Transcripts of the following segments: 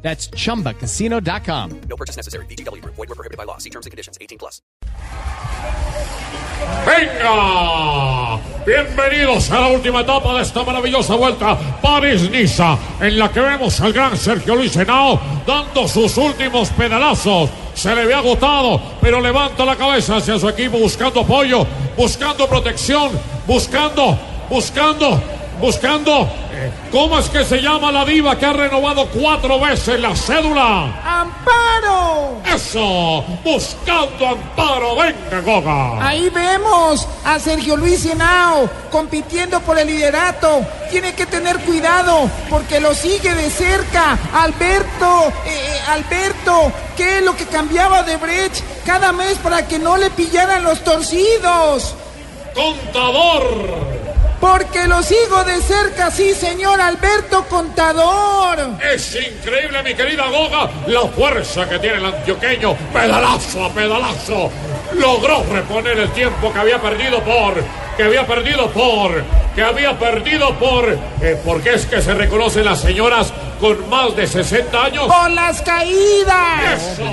That's chumbacasino.com. No purchase necessary. BGW. Void were prohibited by law. See terms and conditions. 18 plus. ¡Venga! Bienvenidos a la última etapa de esta maravillosa vuelta París-Niza, en la que vemos al gran Sergio Luis Henao dando sus últimos pedalazos. Se le ve agotado, pero levanta la cabeza hacia su equipo buscando apoyo, buscando protección, buscando, buscando, buscando. eh, ¿Cómo es que se llama la diva que ha renovado cuatro veces la cédula? ¡Amparo! Eso, buscando amparo. Venga, Goga. Ahí vemos a Sergio Luis Henao compitiendo por el liderato. Tiene que tener cuidado porque lo sigue de cerca. Alberto, eh, eh, Alberto, ¿qué es lo que cambiaba de Brecht cada mes para que no le pillaran los torcidos? Contador. Porque lo sigo de cerca, sí, señor Alberto Contador. Es increíble, mi querida Goga, la fuerza que tiene el antioqueño. Pedalazo a pedalazo. Logró reponer el tiempo que había perdido por. Que había perdido por. Que había perdido por. eh, porque es que se reconocen las señoras con más de 60 años. Por las caídas. ¡Eso!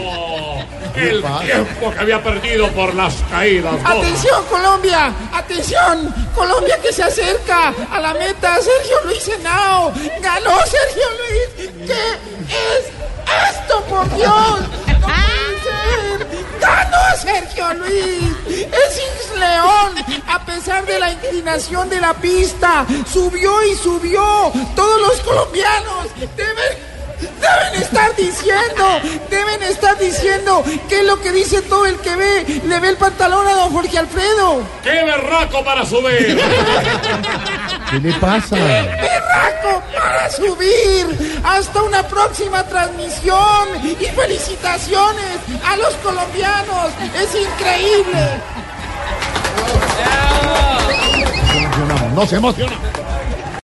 El tiempo que había perdido por las caídas. Atención Colombia, atención, Colombia que se acerca a la meta, Sergio Luis Henao, ganó Sergio Luis, ¿qué es esto por Dios? No puede ser. ganó Sergio Luis, es León, a pesar de la inclinación de la pista, subió y subió, todos los colombianos deben... Estar diciendo, deben estar diciendo que es lo que dice todo el que ve, le ve el pantalón a don Jorge Alfredo. ¡Qué berraco para subir! ¿Qué le pasa? ¡Berraco para subir! Hasta una próxima transmisión y felicitaciones a los colombianos. Es increíble. No se emociona.